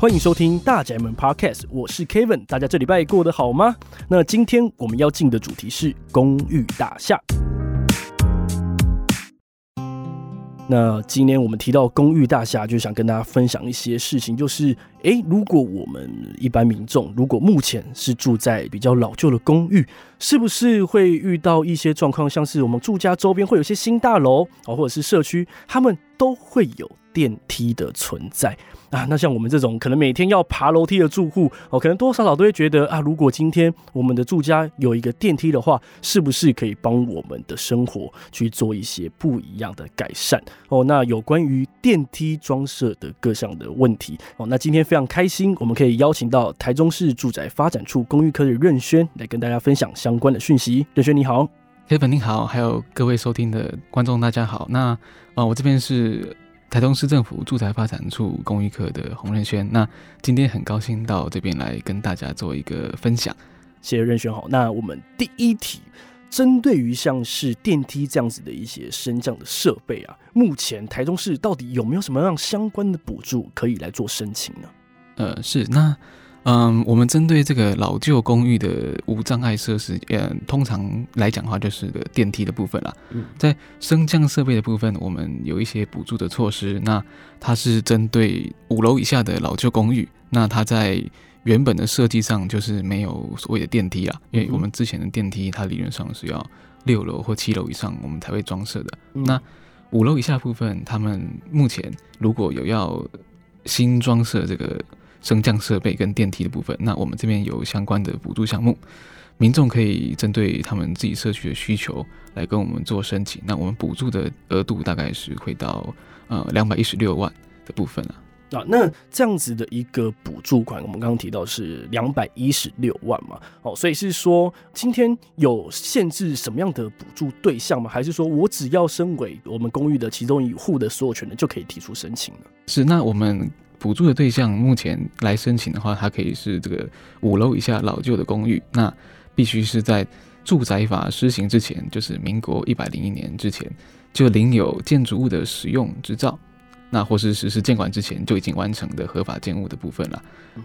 欢迎收听大宅门 Podcast，我是 Kevin，大家这礼拜过得好吗？那今天我们要进的主题是公寓大厦。那今天我们提到公寓大厦，就想跟大家分享一些事情，就是，诶，如果我们一般民众，如果目前是住在比较老旧的公寓，是不是会遇到一些状况，像是我们住家周边会有些新大楼啊，或者是社区，他们都会有电梯的存在啊，那像我们这种可能每天要爬楼梯的住户哦，可能多多少少都会觉得啊，如果今天我们的住家有一个电梯的话，是不是可以帮我们的生活去做一些不一样的改善哦？那有关于电梯装设的各项的问题哦，那今天非常开心，我们可以邀请到台中市住宅发展处公寓科的任轩来跟大家分享相关的讯息。任轩你好，Kevin 你好，还有各位收听的观众大家好。那啊，我这边是。台中市政府住宅发展处公益科的洪任轩，那今天很高兴到这边来跟大家做一个分享。谢谢任轩好，那我们第一题，针对于像是电梯这样子的一些升降的设备啊，目前台中市到底有没有什么样相关的补助可以来做申请呢？呃，是那。嗯，我们针对这个老旧公寓的无障碍设施，嗯，通常来讲的话，就是个电梯的部分啦。在升降设备的部分，我们有一些补助的措施。那它是针对五楼以下的老旧公寓，那它在原本的设计上就是没有所谓的电梯啦，因为我们之前的电梯它理论上是要六楼或七楼以上我们才会装设的。那五楼以下部分，他们目前如果有要新装设这个。升降设备跟电梯的部分，那我们这边有相关的补助项目，民众可以针对他们自己社区的需求来跟我们做申请。那我们补助的额度大概是会到呃两百一十六万的部分啊。啊，那这样子的一个补助款，我们刚刚提到是两百一十六万嘛？哦，所以是说今天有限制什么样的补助对象吗？还是说我只要身为我们公寓的其中一户的所有权人就可以提出申请呢？是，那我们。补助的对象目前来申请的话，它可以是这个五楼以下老旧的公寓，那必须是在住宅法施行之前，就是民国一百零一年之前就领有建筑物的使用执照，那或是实施建管之前就已经完成的合法建物的部分了。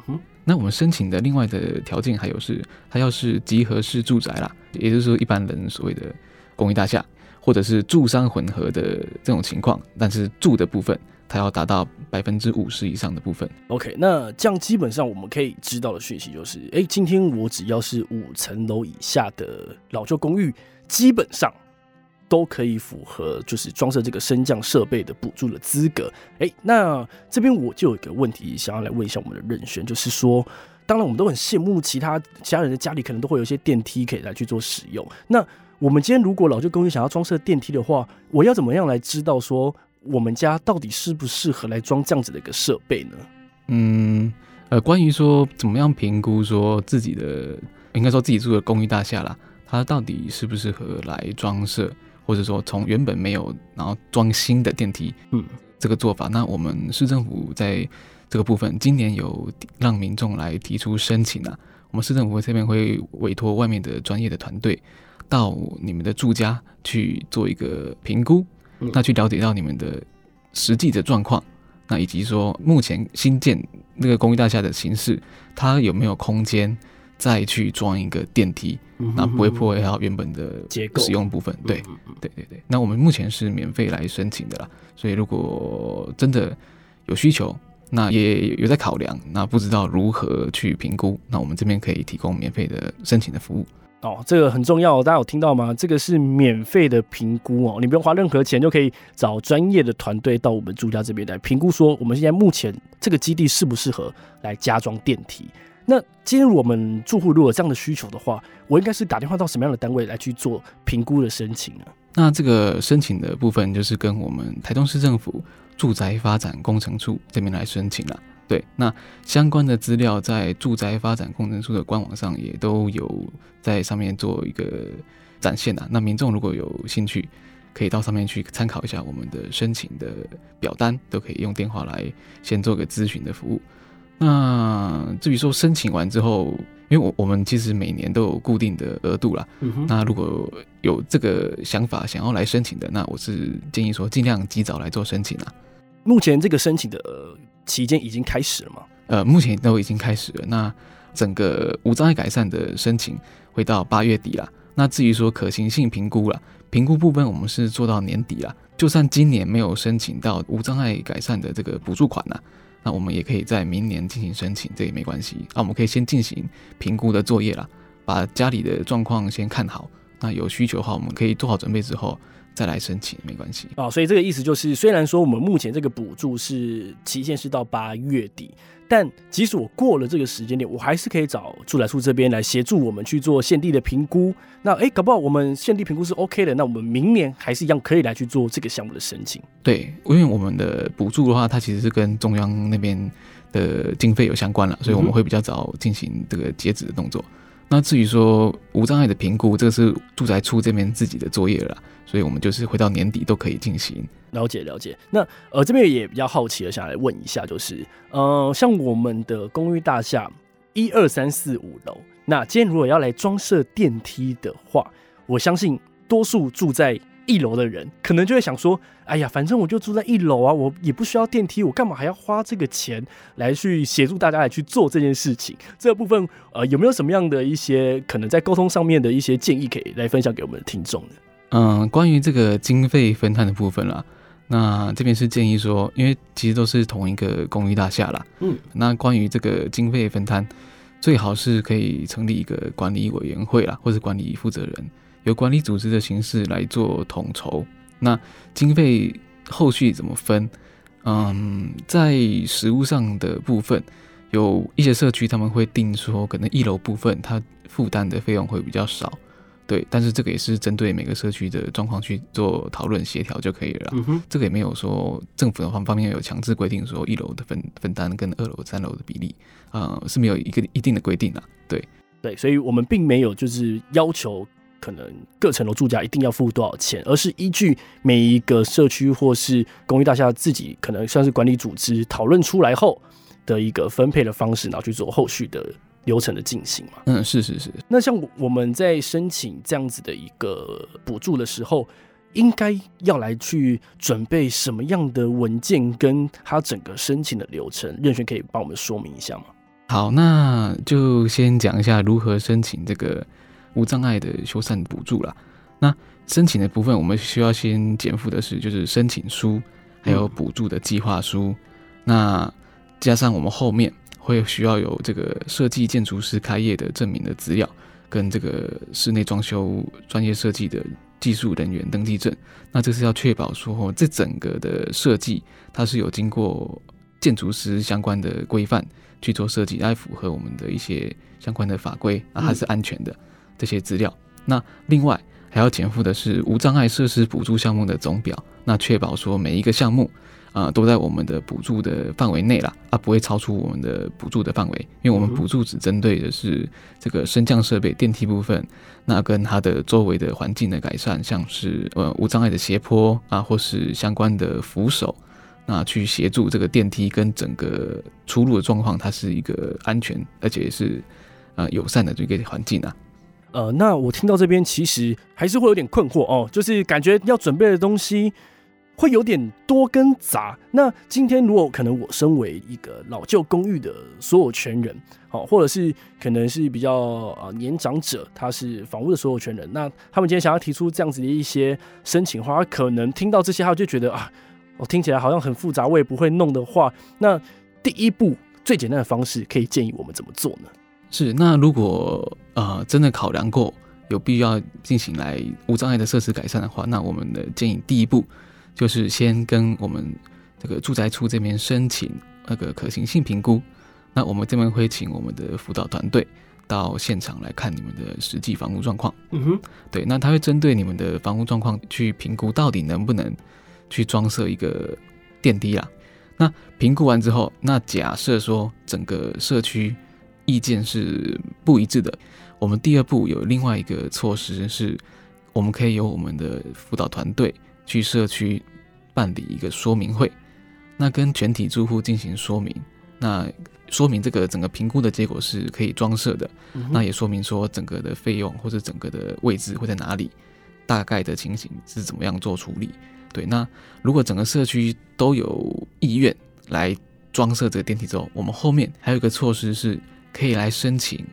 嗯，那我们申请的另外的条件还有是，它要是集合式住宅啦，也就是说一般人所谓的公寓大厦，或者是住商混合的这种情况，但是住的部分。它要达到百分之五十以上的部分。OK，那这样基本上我们可以知道的讯息就是，哎、今天我只要是五层楼以下的老旧公寓，基本上都可以符合就是装设这个升降设备的补助的资格。哎、那这边我就有一个问题想要来问一下我们的任轩，就是说，当然我们都很羡慕其他其他人的家里可能都会有一些电梯可以来去做使用。那我们今天如果老旧公寓想要装设电梯的话，我要怎么样来知道说？我们家到底适不适合来装这样子的一个设备呢？嗯，呃，关于说怎么样评估说自己的，应该说自己住的公寓大厦啦，它到底适不适合来装设，或者说从原本没有然后装新的电梯，嗯，这个做法，那我们市政府在这个部分今年有让民众来提出申请啊，我们市政府这边会委托外面的专业的团队到你们的住家去做一个评估。那去了解到你们的实际的状况，那以及说目前新建那个公寓大厦的形式，它有没有空间再去装一个电梯，那不会破坏到原本的结构使用部分。对，对对对。那我们目前是免费来申请的啦，所以如果真的有需求，那也有在考量，那不知道如何去评估，那我们这边可以提供免费的申请的服务。哦，这个很重要，大家有听到吗？这个是免费的评估哦，你不用花任何钱就可以找专业的团队到我们住家这边来评估，说我们现在目前这个基地适不适合来加装电梯。那今天我们住户如果这样的需求的话，我应该是打电话到什么样的单位来去做评估的申请呢？那这个申请的部分就是跟我们台中市政府住宅发展工程处这边来申请了。对，那相关的资料在住宅发展工程处的官网上也都有在上面做一个展现啊。那民众如果有兴趣，可以到上面去参考一下我们的申请的表单，都可以用电话来先做个咨询的服务。那至于说申请完之后，因为我我们其实每年都有固定的额度啦。嗯哼。那如果有这个想法想要来申请的，那我是建议说尽量及早来做申请啊。目前这个申请的期间已经开始了吗？呃，目前都已经开始了。那整个无障碍改善的申请会到八月底了。那至于说可行性评估了，评估部分我们是做到年底了。就算今年没有申请到无障碍改善的这个补助款呢，那我们也可以在明年进行申请，这也没关系。啊，我们可以先进行评估的作业了，把家里的状况先看好。那有需求的话，我们可以做好准备之后再来申请，没关系。啊，所以这个意思就是，虽然说我们目前这个补助是期限是到八月底。但即使我过了这个时间点，我还是可以找住宅处这边来协助我们去做现地的评估。那哎、欸，搞不好我们现地评估是 OK 的，那我们明年还是一样可以来去做这个项目的申请。对，因为我们的补助的话，它其实是跟中央那边的经费有相关了，所以我们会比较早进行这个截止的动作。嗯、那至于说无障碍的评估，这个是住宅处这边自己的作业了，所以我们就是回到年底都可以进行。了解了解，那呃这边也比较好奇的，想来问一下，就是呃像我们的公寓大厦一二三四五楼，那今天如果要来装设电梯的话，我相信多数住在一楼的人，可能就会想说，哎呀，反正我就住在一楼啊，我也不需要电梯，我干嘛还要花这个钱来去协助大家来去做这件事情？这个部分呃有没有什么样的一些可能在沟通上面的一些建议，可以来分享给我们的听众呢？嗯，关于这个经费分摊的部分啦。那这边是建议说，因为其实都是同一个公寓大厦啦。嗯，那关于这个经费分摊，最好是可以成立一个管理委员会啦，或者管理负责人，由管理组织的形式来做统筹。那经费后续怎么分？嗯，在实物上的部分，有一些社区他们会定说，可能一楼部分它负担的费用会比较少。对，但是这个也是针对每个社区的状况去做讨论协调就可以了。嗯，这个也没有说政府的方方面有强制规定说一楼的分分担跟二楼、三楼的比例，呃，是没有一个一定的规定的。对，对，所以我们并没有就是要求可能各层楼住家一定要付多少钱，而是依据每一个社区或是公寓大厦自己可能算是管理组织讨论出来后的一个分配的方式，然后去做后续的。流程的进行嘛，嗯，是是是。那像我们在申请这样子的一个补助的时候，应该要来去准备什么样的文件，跟他整个申请的流程，任轩可以帮我们说明一下吗？好，那就先讲一下如何申请这个无障碍的修缮补助啦。那申请的部分，我们需要先减负的是就是申请书，还有补助的计划书，那加上我们后面。会需要有这个设计建筑师开业的证明的资料，跟这个室内装修专业设计的技术人员登记证。那这是要确保说，这整个的设计它是有经过建筑师相关的规范去做设计，来符合我们的一些相关的法规，啊，它是安全的这些资料。那另外还要填附的是无障碍设施补助项目的总表，那确保说每一个项目。啊，都在我们的补助的范围内啦，啊，不会超出我们的补助的范围，因为我们补助只针对的是这个升降设备、电梯部分，那跟它的周围的环境的改善，像是呃无障碍的斜坡啊，或是相关的扶手，那去协助这个电梯跟整个出入的状况，它是一个安全而且是呃友善的这个环境啊。呃，那我听到这边其实还是会有点困惑哦，就是感觉要准备的东西。会有点多跟杂。那今天如果可能，我身为一个老旧公寓的所有权人，好，或者是可能是比较呃年长者，他是房屋的所有权人，那他们今天想要提出这样子的一些申请的话，可能听到这些，他就觉得啊，我听起来好像很复杂，我也不会弄的话，那第一步最简单的方式，可以建议我们怎么做呢？是，那如果呃真的考量过有必要进行来无障碍的设施改善的话，那我们的建议第一步。就是先跟我们这个住宅处这边申请那个可行性评估，那我们这边会请我们的辅导团队到现场来看你们的实际房屋状况。嗯哼，对，那他会针对你们的房屋状况去评估到底能不能去装设一个电梯啦。那评估完之后，那假设说整个社区意见是不一致的，我们第二步有另外一个措施是，我们可以由我们的辅导团队。去社区办理一个说明会，那跟全体住户进行说明，那说明这个整个评估的结果是可以装设的，嗯、那也说明说整个的费用或者整个的位置会在哪里，大概的情形是怎么样做处理。对，那如果整个社区都有意愿来装设这个电梯之后，我们后面还有一个措施是可以来申请，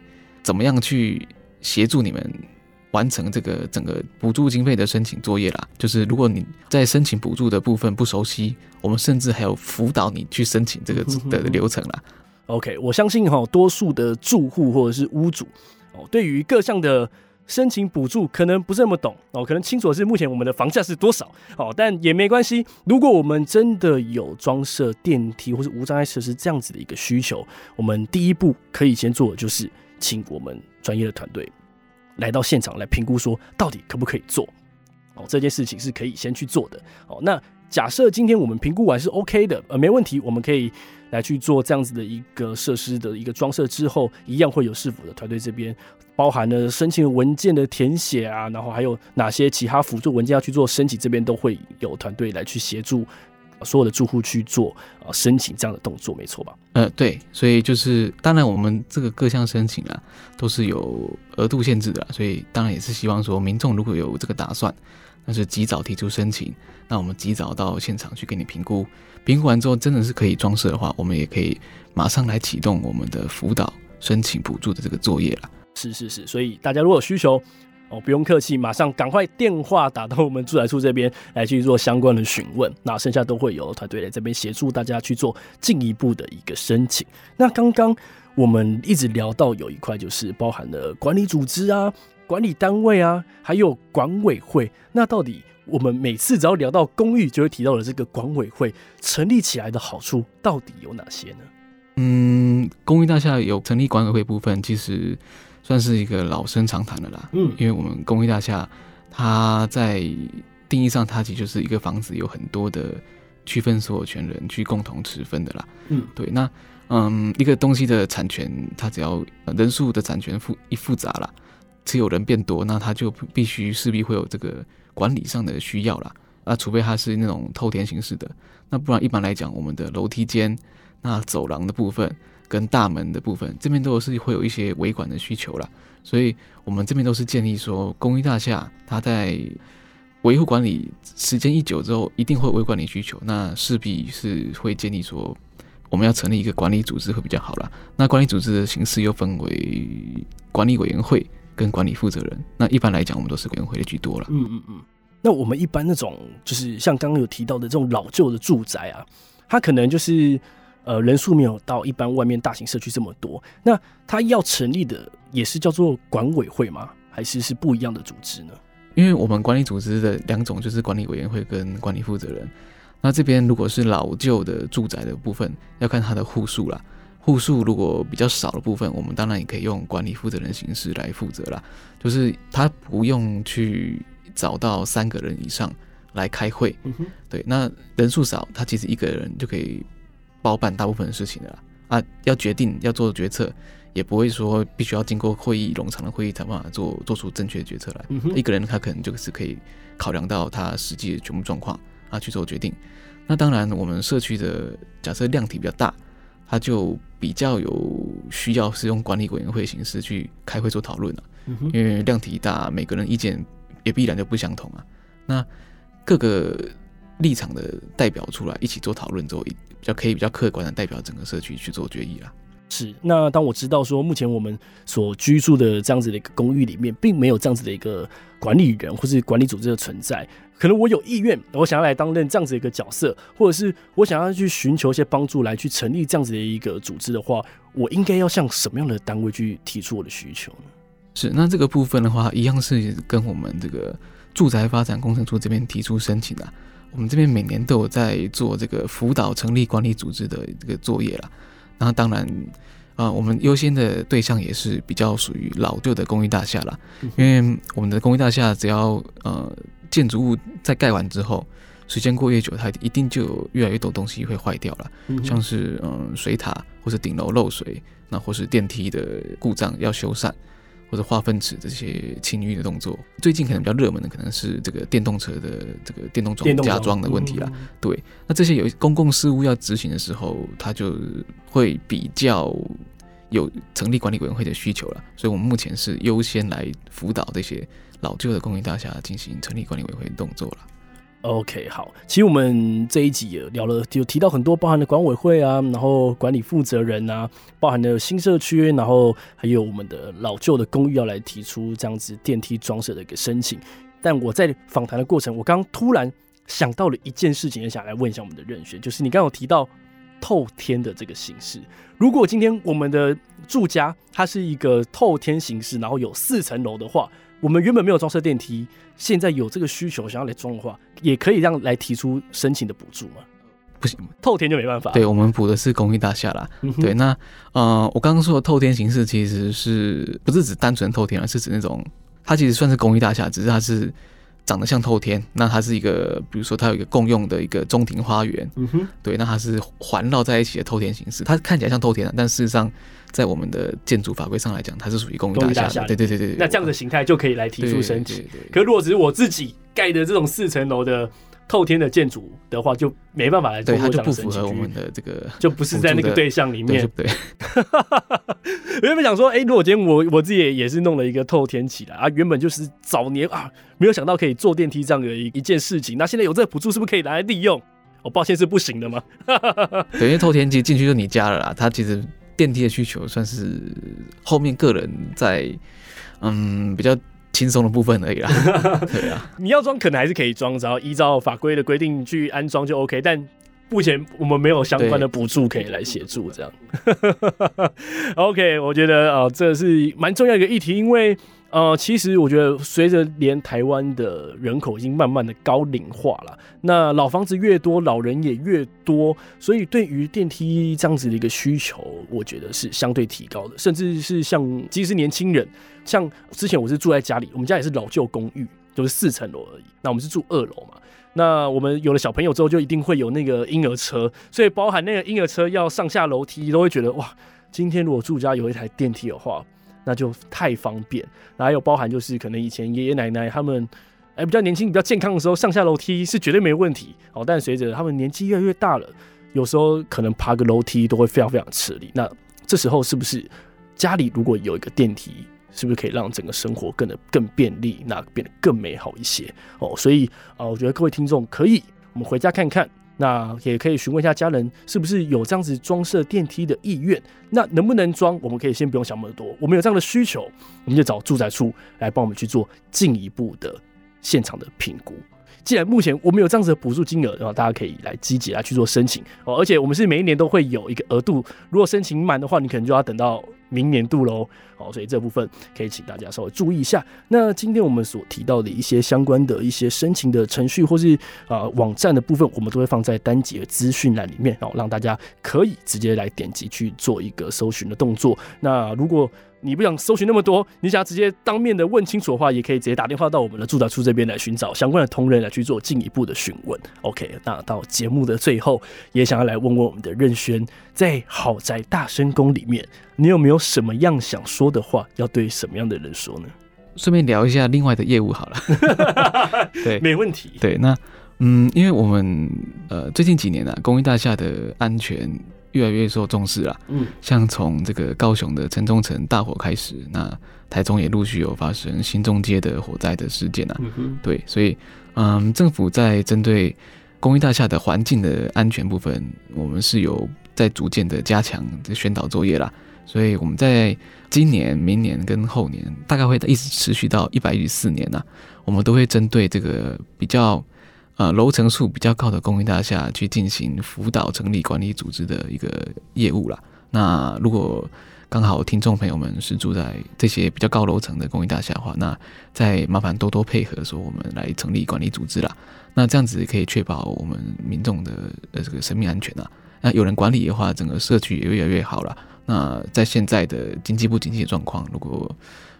怎么样去协助你们完成这个整个补助经费的申请作业啦。就是如果你在申请补助的部分不熟悉，我们甚至还有辅导你去申请这个的流程啦。OK，我相信哈，多数的住户或者是屋主哦，对于各项的申请补助可能不是那么懂哦，可能清楚的是目前我们的房价是多少哦，但也没关系。如果我们真的有装设电梯或是无障碍设施这样子的一个需求，我们第一步可以先做的就是，请我们专业的团队来到现场来评估，说到底可不可以做哦，这件事情是可以先去做的哦。那假设今天我们评估完是 OK 的，呃，没问题，我们可以。来去做这样子的一个设施的一个装设之后，一样会有市府的团队这边包含了申请文件的填写啊，然后还有哪些其他辅助文件要去做申请，这边都会有团队来去协助所有的住户去做啊申请这样的动作，没错吧？呃，对，所以就是当然我们这个各项申请啊都是有额度限制的，所以当然也是希望说民众如果有这个打算。那是及早提出申请，那我们及早到现场去给你评估，评估完之后真的是可以装饰的话，我们也可以马上来启动我们的辅导申请补助的这个作业了。是是是，所以大家如果有需求哦，不用客气，马上赶快电话打到我们住宅处这边来去做相关的询问，那剩下都会有团队来这边协助大家去做进一步的一个申请。那刚刚我们一直聊到有一块就是包含了管理组织啊。管理单位啊，还有管委会，那到底我们每次只要聊到公寓，就会提到的这个管委会成立起来的好处到底有哪些呢？嗯，公寓大厦有成立管委会部分，其实算是一个老生常谈的啦。嗯，因为我们公寓大厦，它在定义上，它其实就是一个房子有很多的区分所有权人去共同持分的啦。嗯，对，那嗯，一个东西的产权，它只要人数的产权复一复杂啦。持有人变多，那他就必须势必会有这个管理上的需要啦。那除非他是那种透天形式的，那不然一般来讲，我们的楼梯间、那走廊的部分跟大门的部分，这边都是会有一些维管的需求啦。所以我们这边都是建议说，公寓大厦它在维护管理时间一久之后，一定会维管理需求，那势必是会建议说，我们要成立一个管理组织会比较好啦。那管理组织的形式又分为管理委员会。跟管理负责人，那一般来讲，我们都是委员会的居多了。嗯嗯嗯。那我们一般那种，就是像刚刚有提到的这种老旧的住宅啊，它可能就是呃人数没有到一般外面大型社区这么多。那它要成立的也是叫做管委会吗？还是是不一样的组织呢？因为我们管理组织的两种就是管理委员会跟管理负责人。那这边如果是老旧的住宅的部分，要看它的户数啦。户数如果比较少的部分，我们当然也可以用管理负责人形式来负责啦。就是他不用去找到三个人以上来开会。嗯、对，那人数少，他其实一个人就可以包办大部分的事情的啦。啊，要决定要做决策，也不会说必须要经过会议冗长的会议才办法做做出正确的决策来。嗯、一个人他可能就是可以考量到他实际的全部状况啊去做决定。那当然，我们社区的假设量体比较大。他就比较有需要是用管理委员会形式去开会做讨论了，因为量体大，每个人意见也必然就不相同啊。那各个立场的代表出来一起做讨论之后，比较可以比较客观的代表整个社区去做决议了。是，那当我知道说目前我们所居住的这样子的一个公寓里面，并没有这样子的一个管理人或是管理组织的存在。可能我有意愿，我想要来担任这样子一个角色，或者是我想要去寻求一些帮助，来去成立这样子的一个组织的话，我应该要向什么样的单位去提出我的需求呢？是，那这个部分的话，一样是跟我们这个住宅发展工程处这边提出申请的。我们这边每年都有在做这个辅导成立管理组织的这个作业啦。那当然，啊、我们优先的对象也是比较属于老旧的公寓大厦啦，因为我们的公寓大厦只要呃。建筑物在盖完之后，时间过越久，它一定就有越来越多东西会坏掉了，嗯、像是嗯水塔或者顶楼漏水，那或是电梯的故障要修缮，或者化粪池这些清淤的动作。最近可能比较热门的可能是这个电动车的这个电动装加装的问题了。对，那这些有公共事务要执行的时候，它就会比较有成立管理委员会的需求了。所以我们目前是优先来辅导这些。老旧的公寓大厦进行成立管理委员会动作了。OK，好，其实我们这一集也聊了，就提到很多，包含了管委会啊，然后管理负责人啊，包含了新社区，然后还有我们的老旧的公寓要来提出这样子电梯装设的一个申请。但我在访谈的过程，我刚突然想到了一件事情，也想来问一下我们的任选，就是你刚有提到透天的这个形式，如果今天我们的住家它是一个透天形式，然后有四层楼的话。我们原本没有装设电梯，现在有这个需求想要来装的话，也可以让来提出申请的补助吗？不行，透天就没办法。对，我们补的是公寓大厦啦。嗯、对，那呃，我刚刚说的透天形式其实是不是指单纯透天，而是指那种它其实算是公寓大厦，只是它是。长得像透天，那它是一个，比如说它有一个共用的一个中庭花园，嗯哼，对，那它是环绕在一起的透天形式，它看起来像透天的，但事实上在我们的建筑法规上来讲，它是属于公寓大厦，对对对对。那这样的形态就可以来提出申请。可是如果只是我自己盖的这种四层楼的。透天的建筑的话，就没办法来做。对，它就不符合我们的这个，就不是在那个对象里面。对，我原本想说，哎、欸，如果今天我我自己也是弄了一个透天起来啊，原本就是早年啊，没有想到可以坐电梯这样的一一件事情。那现在有这个补助，是不是可以拿来利用？我、哦、抱歉，是不行的吗？对，因为透天机进去就你家了啦。它其实电梯的需求算是后面个人在嗯比较。轻松的部分而已啦，对啊，你要装可能还是可以装，只要依照法规的规定去安装就 OK。但目前我们没有相关的补助可以来协助，这样。OK，我觉得啊、呃，这是蛮重要的一个议题，因为。呃，其实我觉得，随着连台湾的人口已经慢慢的高龄化了，那老房子越多，老人也越多，所以对于电梯这样子的一个需求，我觉得是相对提高的，甚至是像即使年轻人，像之前我是住在家里，我们家也是老旧公寓，就是四层楼而已，那我们是住二楼嘛，那我们有了小朋友之后，就一定会有那个婴儿车，所以包含那个婴儿车要上下楼梯，都会觉得哇，今天如果住家有一台电梯的话。那就太方便，那还有包含就是可能以前爷爷奶奶他们哎比较年轻、比较健康的时候，上下楼梯是绝对没问题哦。但随着他们年纪越来越大了，有时候可能爬个楼梯都会非常非常吃力。那这时候是不是家里如果有一个电梯，是不是可以让整个生活更的更便利，那变得更美好一些哦？所以啊，我觉得各位听众可以我们回家看看。那也可以询问一下家人是不是有这样子装设电梯的意愿，那能不能装？我们可以先不用想那么多，我们有这样的需求，我们就找住宅处来帮我们去做进一步的现场的评估。既然目前我们有这样子的补助金额，然后大家可以来积极来去做申请哦。而且我们是每一年都会有一个额度，如果申请满的话，你可能就要等到明年度喽。好，所以这部分可以请大家稍微注意一下。那今天我们所提到的一些相关的一些申请的程序，或是啊、网站的部分，我们都会放在单集的资讯栏里面，然后让大家可以直接来点击去做一个搜寻的动作。那如果你不想搜寻那么多，你想要直接当面的问清楚的话，也可以直接打电话到我们的住宅处这边来寻找相关的同仁来去做进一步的询问。OK，那到节目的最后，也想要来问问我们的任轩，在好宅大深宫里面，你有没有什么样想说的话，要对什么样的人说呢？顺便聊一下另外的业务好了。对，没问题。对，那嗯，因为我们呃最近几年啊，公寓大厦的安全。越来越受重视了，嗯，像从这个高雄的城中城大火开始，那台中也陆续有发生新中街的火灾的事件啊，嗯，对，所以，嗯，政府在针对公寓大厦的环境的安全部分，我们是有在逐渐的加强这宣导作业啦，所以我们在今年、明年跟后年，大概会一直持续到一百一十四年呐，我们都会针对这个比较。呃，楼层数比较高的公寓大厦去进行辅导成立管理组织的一个业务啦。那如果刚好听众朋友们是住在这些比较高楼层的公寓大厦的话，那再麻烦多多配合，说我们来成立管理组织啦。那这样子可以确保我们民众的呃这个生命安全啊。那有人管理的话，整个社区也越来越好了。那在现在的经济不景气的状况，如果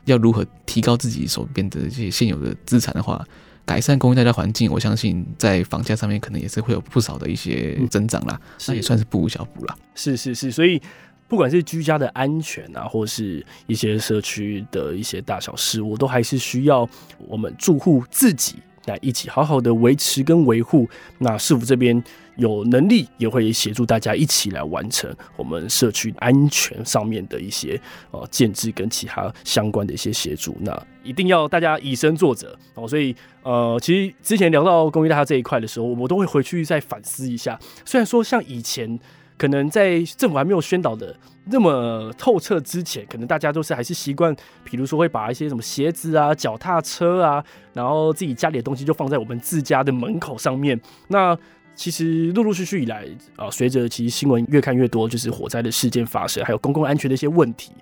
要如何提高自己手边的这些现有的资产的话，改善公寓大家环境，我相信在房价上面可能也是会有不少的一些增长啦，那、也算是不无小补啦。是是是，所以不管是居家的安全啊，或是一些社区的一些大小事，我都还是需要我们住户自己来一起好好的维持跟维护。那市府这边有能力也会协助大家一起来完成我们社区安全上面的一些呃建制跟其他相关的一些协助。那一定要大家以身作则哦。所以呃，其实之前聊到公益大厦这一块的时候，我都会回去再反思一下。虽然说像以前。可能在政府还没有宣导的那么透彻之前，可能大家都是还是习惯，比如说会把一些什么鞋子啊、脚踏车啊，然后自己家里的东西就放在我们自家的门口上面。那其实陆陆续续以来啊，随着其实新闻越看越多，就是火灾的事件发生，还有公共安全的一些问题，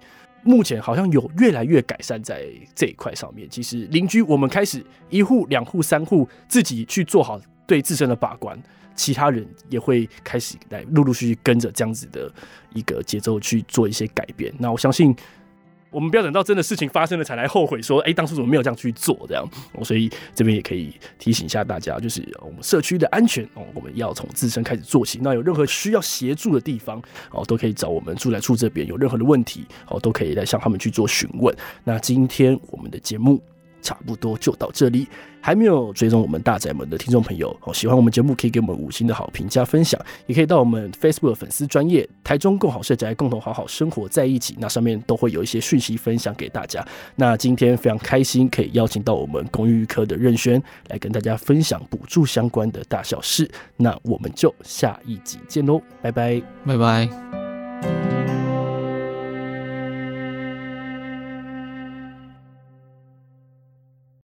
目前好像有越来越改善在这一块上面。其实邻居我们开始一户、两户、三户自己去做好对自身的把关。其他人也会开始来陆陆续续跟着这样子的一个节奏去做一些改变。那我相信，我们不要等到真的事情发生了才来后悔，说，哎，当初怎么没有这样去做？这样，所以这边也可以提醒一下大家，就是我们社区的安全哦，我们要从自身开始做起。那有任何需要协助的地方哦，都可以找我们住宅处这边。有任何的问题哦，都可以来向他们去做询问。那今天我们的节目。差不多就到这里，还没有追踪我们大宅门的听众朋友，哦，喜欢我们节目可以给我们五星的好评加分享，也可以到我们 Facebook 粉丝专业台中共好社宅，共同好好生活在一起，那上面都会有一些讯息分享给大家。那今天非常开心可以邀请到我们公寓科的任轩来跟大家分享补助相关的大小事，那我们就下一集见喽，拜拜，拜拜。